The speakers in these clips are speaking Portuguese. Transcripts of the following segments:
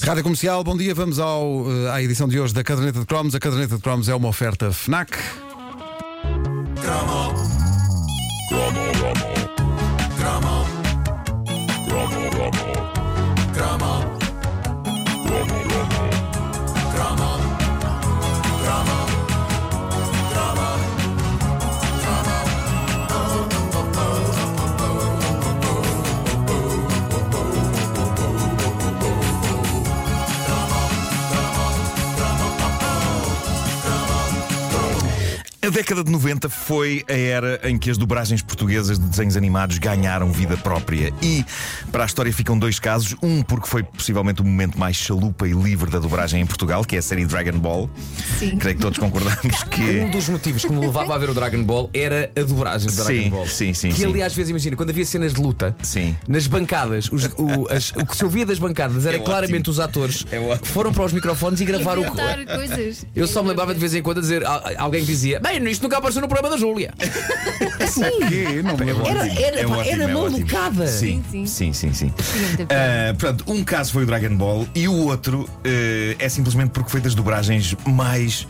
Rádio Comercial, bom dia. Vamos ao, eh, à edição de hoje da Caderneta de Cromos. A Caderneta de Cromos é uma oferta FNAC. A década de 90 foi a era em que as dobragens portuguesas de desenhos animados ganharam vida própria. E para a história ficam dois casos. Um, porque foi possivelmente o momento mais chalupa e livre da dobragem em Portugal, que é a série Dragon Ball. Sim. Creio que todos concordamos que. Um dos motivos que me levava a ver o Dragon Ball era a dobragem do Dragon Sim, Ball. sim, sim, Que sim. aliás, às vezes, imagina, quando havia cenas de luta, Sim. nas bancadas, os- o, as- o que se ouvia das bancadas era É claramente ótimo. os atores É foram para os microfones e gravaram o. Coisas. Eu só me lembrava de vez em quando a dizer, alguém dizia, bem, isto nunca apareceu no programa da Júlia. Quê? Não lembro. Era, era, É ótimo, era é malucada. Sim, Sim, sim, sim, sim. Ah, pronto, um caso foi o Dragon Ball e o outro eh, é simplesmente porque foi das dobragens mais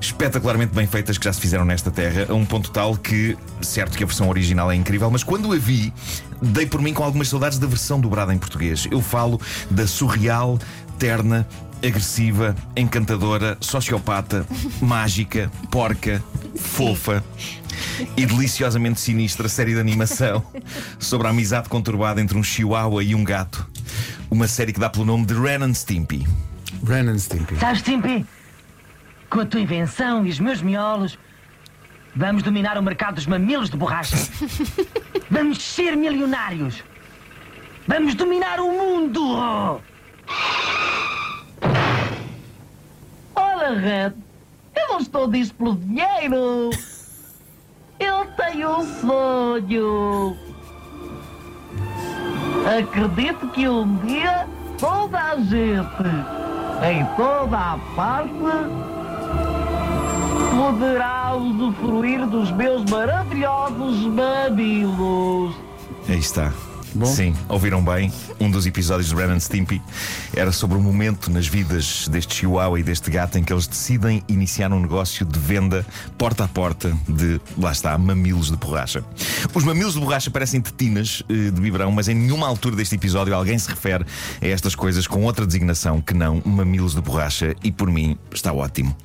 espetacularmente bem feitas que já se fizeram nesta terra, a um ponto tal que, certo que a versão original é incrível, mas quando a vi, dei por mim com algumas saudades da versão dobrada em português. Eu falo da surreal, terna, agressiva, encantadora, sociopata, mágica, porca, fofa e deliciosamente sinistra série de animação sobre a amizade conturbada entre um chihuahua e um gato. Uma série que dá pelo nome de Ren and Stimpy. Ren and Stimpy. Sabes, Stimpy? Com a tua invenção e os meus miolos, vamos dominar o mercado dos mamilos de borracha. Vamos ser milionários. Vamos dominar o mundo. Eu não estou disso pelo dinheiro. Eu tenho um sonho. Acredito que um dia toda a gente, em toda a parte, poderá usufruir dos meus maravilhosos mamilos. Aí está. Bom. Sim, ouviram bem. Um dos episódios de Ren and Stimpy era sobre o momento nas vidas deste chihuahua e deste gato em que eles decidem iniciar um negócio de venda porta a porta de, lá está, mamilos de borracha. Os mamilos de borracha parecem tetinas eh, de biberão, mas em nenhuma altura deste episódio alguém se refere a estas coisas com outra designação que não mamilos de borracha e por mim está ótimo.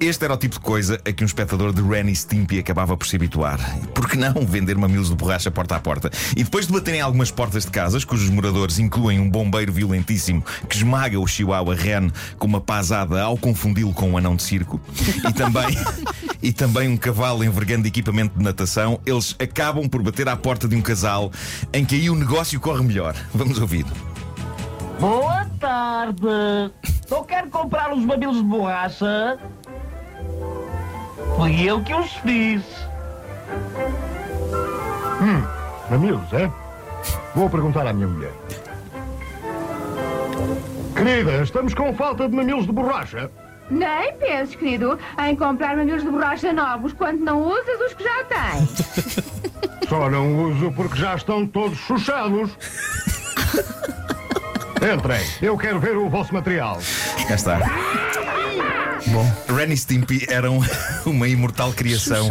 Este era o tipo de coisa a que um espectador de Ren e Stimpy acabava por se habituar. Por que não vender mamilos de borracha porta a porta? E depois de baterem algumas portas de casas, cujos moradores incluem um bombeiro violentíssimo que esmaga o chihuahua Ren com uma pasada ao confundi-lo com um anão de circo, e também, e também um cavalo envergando equipamento de natação, eles acabam por bater à porta de um casal em que aí o negócio corre melhor. Vamos ouvir. Boa tarde. Não quero comprar os mamilos de borracha. Fui eu que os fiz. Mamilos, é? Vou perguntar à minha mulher. Querida, estamos com falta de mamilos de borracha. Nem penses, querido, em comprar mamilos de borracha novos quando não usas os que já tens. Só não uso porque já estão todos chuchados. Entrem, eu quero ver o vosso material. Cá está. Bom, Ren e Stimpy eram uma imortal criação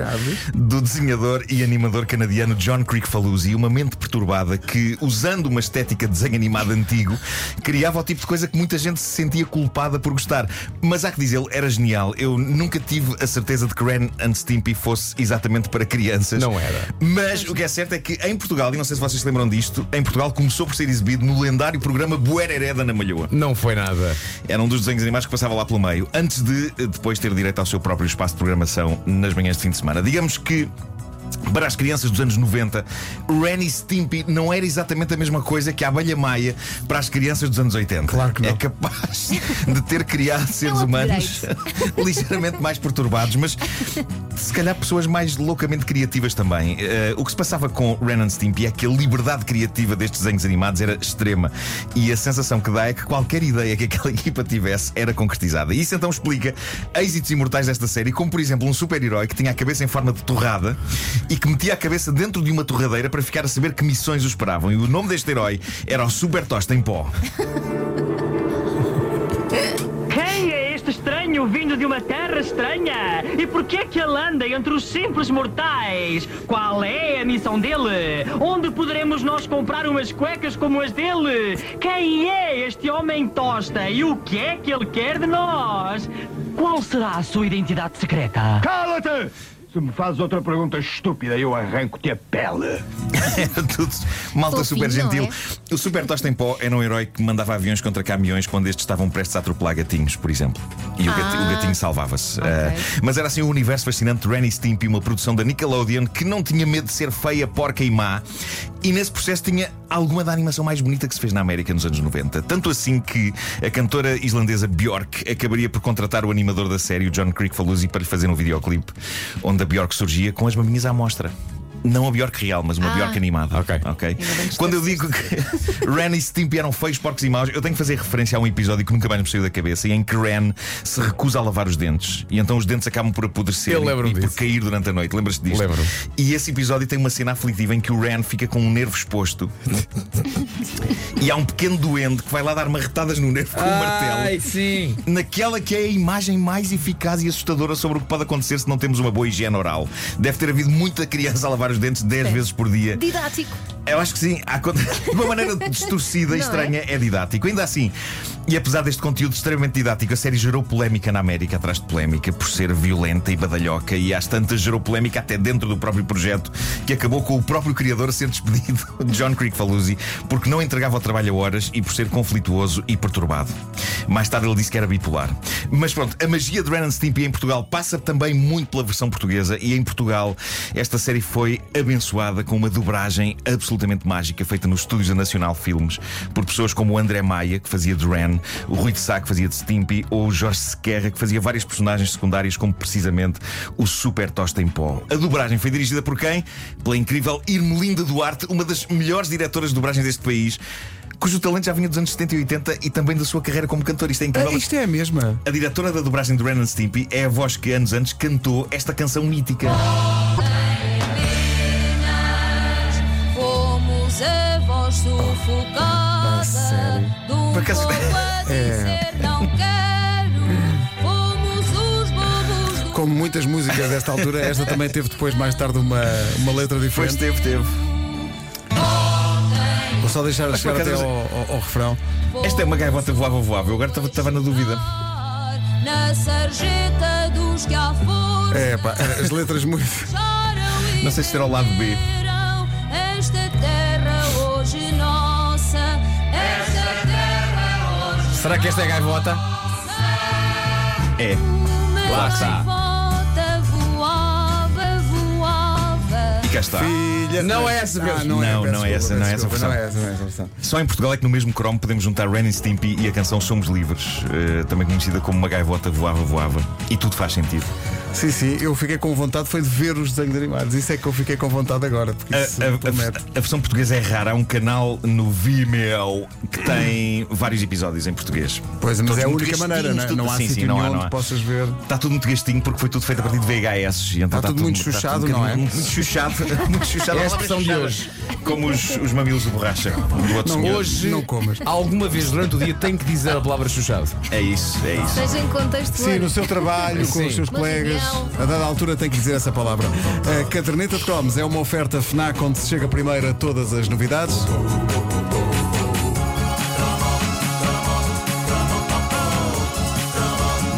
do desenhador e animador canadiano John Crickfalusi, uma mente perturbada que, usando uma estética de desenho animado antigo, criava o tipo de coisa que muita gente se sentia culpada por gostar. Mas há que dizer, era genial. Eu nunca tive a certeza de que Ren and Stimpy fosse exatamente para crianças. Não era. Mas o que é certo é que em Portugal, e não sei se vocês se lembram disto, em Portugal começou por ser exibido no lendário programa Buereré da Ana Malhoa. Não foi nada. Era um dos desenhos animados que passava lá pelo meio, antes de eh, depois ter direito ao seu próprio espaço de programação nas manhãs de fim de semana. Digamos que. Para as crianças dos anos 90, Ren e Stimpy não era exatamente a mesma coisa que a abelha maia para as crianças dos anos 80. Claro que não. É capaz de ter criado seres um humanos ligeiramente mais perturbados, mas se calhar pessoas mais loucamente criativas também. Eh, o que se passava com Ren and Stimpy é que a liberdade criativa destes desenhos animados era extrema e a sensação que dá é que qualquer ideia que aquela equipa tivesse era concretizada. E isso então explica êxitos imortais desta série, como por exemplo um super-herói que tinha a cabeça em forma de torrada e que metia a cabeça dentro de uma torradeira para ficar a saber que missões o esperavam. E o nome deste herói era o Super Tosta em Pó. vindo de uma terra estranha? E por que é que ele anda entre os simples mortais? Qual é a missão dele? Onde poderemos nós comprar umas cuecas como as dele? Quem é este homem tosta e o que é que ele quer de nós? Qual será a sua identidade secreta? Cala-te! Se me fazes outra pergunta estúpida, eu arranco-te a pele. Tudo malta Fofinho, super gentil. não O Super Tosta em Pó era um herói que mandava aviões contra caminhões quando estes estavam prestes a atropelar gatinhos, por exemplo. E o, gati- o gatinho salvava-se. Ah, mas era assim o universo fascinante de Ren e Stimpy, uma produção da Nickelodeon que não tinha medo de ser feia, porca e má. E nesse processo tinha alguma da animação mais bonita que se fez na América nos anos 90. Tanto assim que a cantora islandesa Björk acabaria por contratar o animador da série, o John Crickfalusi, para lhe fazer um videoclipe onde a Björk surgia com as maminhas à mostra. Não a Bjork real, mas uma Ah. Bjork animada. Ok. ok. bem que Quando eu digo que Ren e Stimpy eram feios, porcos e maus, eu tenho que fazer referência a um episódio que nunca mais me saiu da cabeça, em que Ren se recusa a lavar os dentes e então os dentes acabam por apodrecer e, e por disso. cair durante a noite. Lembras-te disto? Lembro-me. E esse episódio tem uma cena aflitiva em que o Ren fica com um nervo exposto e há um pequeno doente que vai lá dar marretadas no nervo com um martelo Ai, sim. naquela que é a imagem mais eficaz e assustadora sobre o que pode acontecer se não temos uma boa higiene oral. Deve ter havido muita criança a lavar os dentes 10 vezes por dia. Didático. Eu acho que sim, há de uma maneira distorcida e é? estranha, é? didático. Ainda assim, e apesar deste conteúdo extremamente didático, a série gerou polémica na América atrás de polémica por ser violenta e badalhoca, e às tantas gerou polémica até dentro do próprio projeto, que acabou com o próprio criador a ser despedido, John Crickfalusi, porque não entregava o trabalho a horas e por ser conflituoso e perturbado. Mais tarde ele disse que era bipolar. Mas pronto, a magia de Ren Stimpy em Portugal passa também muito pela versão portuguesa, e em Portugal esta série foi abençoada com uma dobragem absolutamente mágica feita nos estúdios da Nacional Filmes por pessoas como o André Maia, que fazia de Ren, o Rui de Sá, que fazia de Stimpy, ou o Jorge Sequerra, que fazia vários personagens secundários, como precisamente o Super Tosta em Pó. A dobragem foi dirigida por quem? Pela incrível Irmelinda Duarte, uma das melhores diretoras de dobragem deste país. Cujo talento já vinha dos anos 70 e 80 e também da sua carreira como cantora. Isto é incrível. Ah, isto é a mesma. A diretora da dobragem de and Stimpy é a voz que anos antes cantou esta canção mítica. Fomos a voz sufocada sério? Por acaso- a dizer não quero. Fomos os bobos do Como muitas músicas desta altura, esta também teve depois, mais tarde, uma, uma letra Pois diferente. teve, teve. Vou só deixar Mas por chegar até ao, ao- ao refrão. Esta é uma gaivota voava, voava. Eu agora estava- estava na dúvida. na sarjeta dos que há força É pá, as letras muito. Não sei se será o lado B. Será que esta é a gaivota? É. uma Lá está. gaivota voava, voava. E cá está. Filha. Não é essa, Ah, Pedro. não, é, Não, não é essa, não é essa versão. Não é essa, não é essa versão. Só em Portugal é que no mesmo Chrome podemos juntar Ren and Stimpy e a canção Somos Livres, eh, também conhecida como Uma Gaivota Voava, Voava. E tudo faz sentido. Sim, sim, eu fiquei com vontade foi de ver os desenhos animados. Isso é que eu fiquei com vontade agora. Porque A, isso a- a- a versão portuguesa é rara. Há um canal no Vimeo que tem vários episódios em português. Pois, mas Todos é a muito única maneira, não, é? tudo- não há sim, sim, não há, não onde há. possas ver. Está tudo muito gastinho porque foi tudo feito a partir de VHS. E então Está tudo muito está chuchado, tudo não é? Muito chuchado. muito chuchado. É a expressão de hoje. Como os, os mamilos de borracha do outro Não, senhor. Hoje, Não comas. alguma vez durante o dia, tem que dizer a palavra chuchado. É isso, é isso. Seja em contexto. Sim, no seu trabalho, com os seus colegas. A dada altura tem que dizer essa palavra. A caderneta de cromos é uma oferta FNAC onde se chega primeiro a todas as novidades.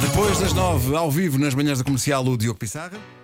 Depois das nove, ao vivo, nas manhãs da comercial, o Diogo Pissarra.